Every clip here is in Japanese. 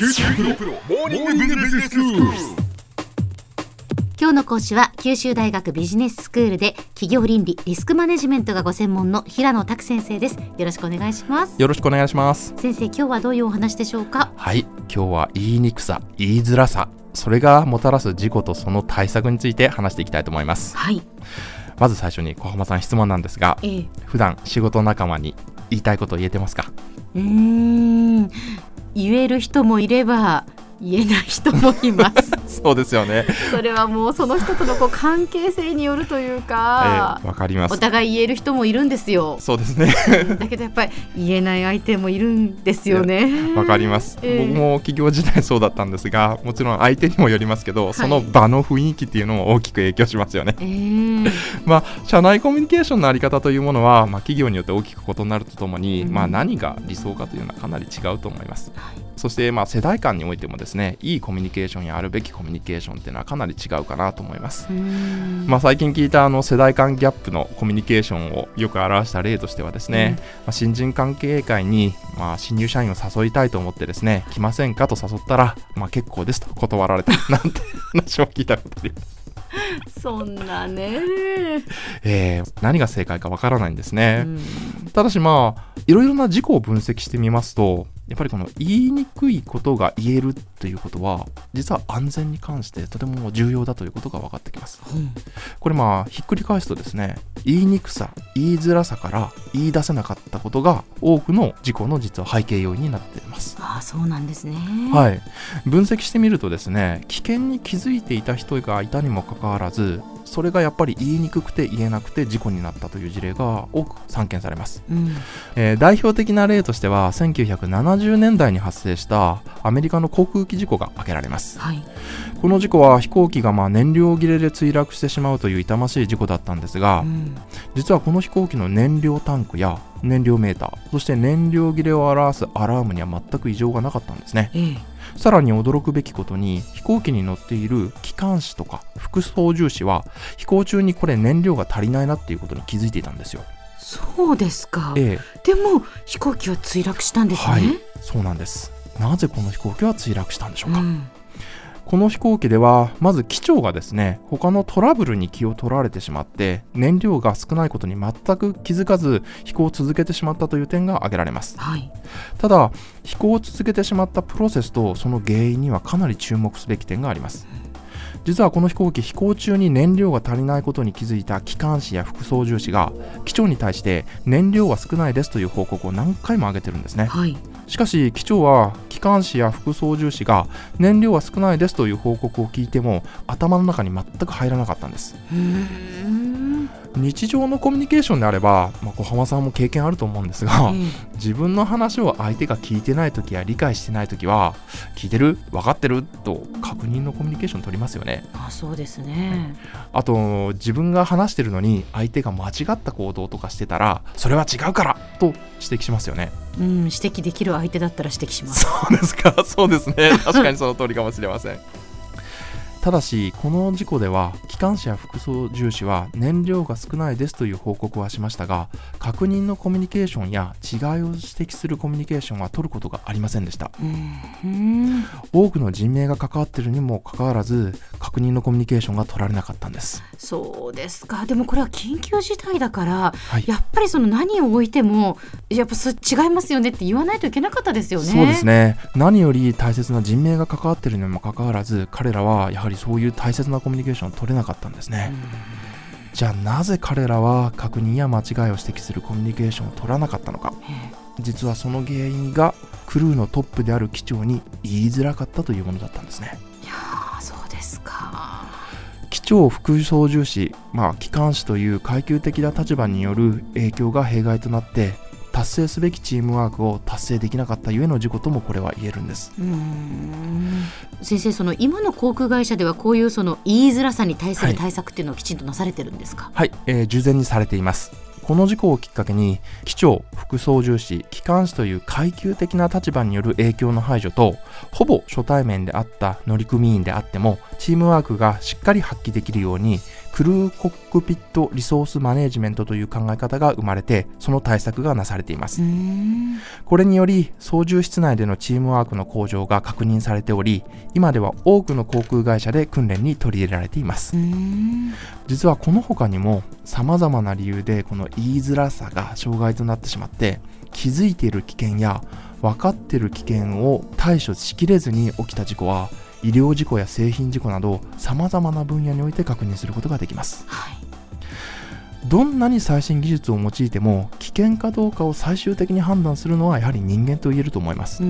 九州大学モーニングビジネススクール。今日の講師は九州大学ビジネススクールで企業倫理リスクマネジメントがご専門の平野拓先生です。よろしくお願いします。よろしくお願いします。先生今日はどういうお話でしょうか？はい。今日は言いにくさ言いづらさそれがもたらす事故とその対策について話していきたいと思います。はい。まず最初に小浜さん質問なんですがええ。普段仕事仲間に言いたいこと言えてますか？うーん言える人もいれば言えない人もいます。そうですよね。それはもうその人とのこう関係性によるというえかえ、わかります。お互い言える人もいるんですよ。そうですね。だけどやっぱり言えない相手もいるんですよね。わかります、ええ。僕も企業時代そうだったんですがもちろん相手にもよりますけど、その場の雰囲気っていうのも大きく影響しますよね。ええ。まあ、社内コミュニケーションのあり方というものは、まあ、企業によって大きく異なるとともに、うん。まあ、何が理想かというのはかなり違うと思います。そして、まあ、世代間においてもですねいいコミュニケーションやあるべきコミュニケーションっていうのはかなり違うかなと思います。うーんまあ、最近聞いたあの世代間ギャップのコミュニケーションをよく表した例としてはですね、まあ、新人関係会に、まあ、新入社員を誘いたいと思ってですね来ませんかと誘ったら、まあ、結構ですと断られたなんて話を聞いたことあります。そんなね、えー何が正解かわからないんですね。うんただしまあいろいろな事故を分析してみますとやっぱりこの言いにくいことが言えるということは実は安全に関してとても重要だということが分かってきます。うん。これまあひっくり返すとですね言いにくさ言いづらさから言い出せなかったことが多くの事故の実は背景要因になっていますそうなんですね。はい、分析してみるとですね危険に気づいていた人がいたにもかかわらずそれがやっぱり言いにくくて言えなくて事故になったという事例が多く散見されます。うん。えー代表的な例としては1970年代に発生したアメリカの航空機事故が挙げられます。はいこの事故は飛行機がまあ燃料切れで墜落してしまうという痛ましい事故だったんですが、うん。実はこの飛行機の燃料タンクや燃料メーターそして燃料切れを表すアラームには全く異常がなかったんですね。ええ。さらに驚くべきことに飛行機に乗っている機関士とか副操縦士は飛行中にこれ燃料が足りないなっていうことに気づいていたんですよ。そうですか、ええ。でも飛行機は墜落したんですね、はい。そうなんです。なぜこの飛行機は墜落したんでしょうか、うんこの飛行機ではまず機長がですね他のトラブルに気を取られてしまって燃料が少ないことに全く気づかず飛行を続けてしまったという点が挙げられます。はい。ただ飛行を続けてしまったプロセスとその原因にはかなり注目すべき点があります。実はこの飛行機飛行中に燃料が足りないことに気づいた機関士や副操縦士が機長に対して燃料は少ないですという報告を何回も上げてるんですね。はいしかし機長は機関士や副操縦士が燃料は少ないですという報告を聞いても頭の中に全く入らなかったんです。日常のコミュニケーションであれば、まあ、小浜さんも経験あると思うんですがえ自分の話を相手が聞いてない時や理解してない時は聞いてる？分かってる？と確認のコミュニケーション取りますよね。えあそうですね。あと自分が話してるのに相手が間違った行動とかしてたらそれは違うから！と指摘しますよね。うん指摘できる相手だったら指摘します。そうですか、そうですね、確かにその通りかもしれません。ただし、この事故では、機関士や副操縦士は燃料が少ないですという報告はしましたが、確認のコミュニケーションや違いを指摘するコミュニケーションは取ることがありませんでした。うん多くの人命が関わっているにもかかわらず、確認のコミュニケーションが取られなかったんです。そうですかでもこれは緊急事態だからはいやっぱりその何を置いてもやっぱそ違いますよねって言わないといけなかったですよね。そうですね何より大切な人命が関わっているにもかかわらず彼らはやはりそういう大切なコミュニケーションを取れなかったんですね、じゃあなぜ彼らは確認や間違いを指摘するコミュニケーションを取らなかったのか。え実はその原因がクルーのトップである機長に言いづらかったというものだったんですね。えいやーそうですか。機長副操縦士、まあ、機関士という階級的な立場による影響が弊害となって達成すべきチームワークを達成できなかったゆえの事故ともこれは言えるんです。ん。先生その今の航空会社ではこういうその言いづらさに対する対策っていうのをきちんとなされてるんですか？はい、えー従前にされています。この事故をきっかけに機長副操縦士機関士という階級的な立場による影響の排除とほぼ初対面であった乗組員であってもチームワークがしっかり発揮できるようにクルーコックピットリソースマネジメントという考え方が生まれてその対策がなされています。これにより操縦室内でのチームワークの向上が確認されており今では多くの航空会社で訓練に取り入れられています。実はこの他にも様々な理由でこの言いづらさが障害となってしまって気づいている危険や分かっている危険を対処しきれずに起きた事故は医療事故や製品事故など様々な分野において確認することができます。はい。どんなに最新技術を用いても危険かどうかを最終的に判断するのはやはり人間と言えると思います。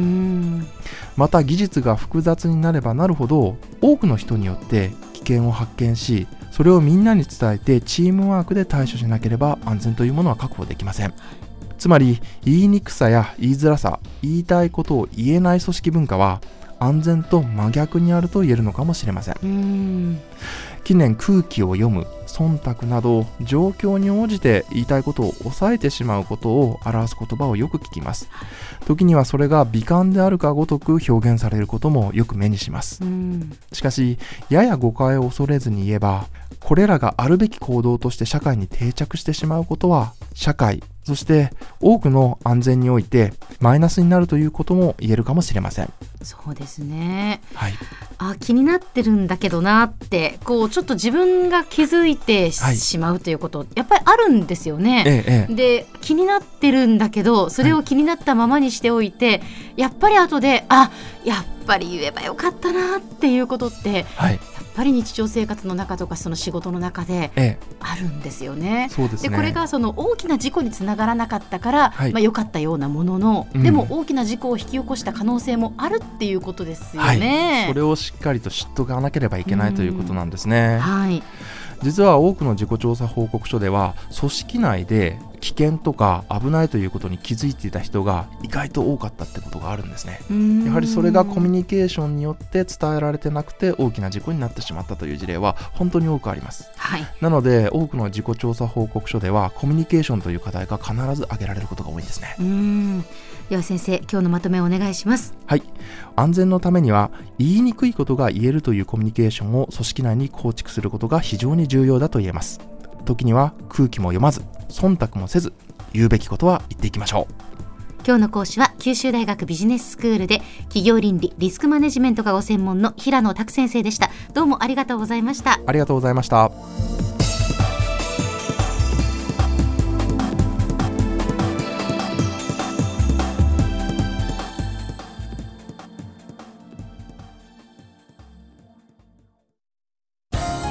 また技術が複雑になればなるほど多くの人によって危険を発見しそれをみんなに伝えてチームワークで対処しなければ安全というものは確保できません。つまり言いにくさや言いづらさ言いたいことを言えない組織文化は安全と真逆にあると言えるのかもしれません。近年空気を読む忖度など状況に応じて言いたいことを抑えてしまうことを表す言葉をよく聞きます。時にはそれが美観であるかごとく表現されることもよく目にします。しかしやや誤解を恐れずに言えばこれらがあるべき行動として社会に定着してしまうことは社会そして多くの安全においてマイナスになるということも言えるかもしれません。そうですね。はいあ気になってるんだけどなってこうちょっと自分が気づいてし,、はい。まうということやっぱりあるんですよね。ええええ。で気になってるんだけどそれを気になったままにしておいて、やっぱり後であやっぱり言えばよかったなっていうことってはいぱり日常生活の中とかその仕事の中でええあるんですよね。そうですねでこれがその大きな事故につながらなかったから、はいまあ、良かったようなものの、うんでも大きな事故を引き起こした可能性もあるっていうことですよね。それをしっかりと知っとかなければいけないということなんですね。はい、実は多くの事故調査報告書では組織内で危険とか危ないということに気づいていた人が意外と多かったってことがあるんですね。やはりそれがコミュニケーションによって伝えられてなくて大きな事故になってしまったという事例は本当に多くあります。はい、なので多くの事故調査報告書ではコミュニケーションという課題が必ず挙げられることが多いんですね。うーんでは先生今日のまとめをお願いします。はい。安全のためには言いにくいことが言えるというコミュニケーションを組織内に構築することが非常に重要だと言えます。時には空気も読まず、忖度もせず、言うべきことは言っていきましょう。今日の講師は九州大学ビジネススクールで企業倫理リスクマネジメントがご専門の平野拓先生でした。どうもありがとうございました。ありがとうございました。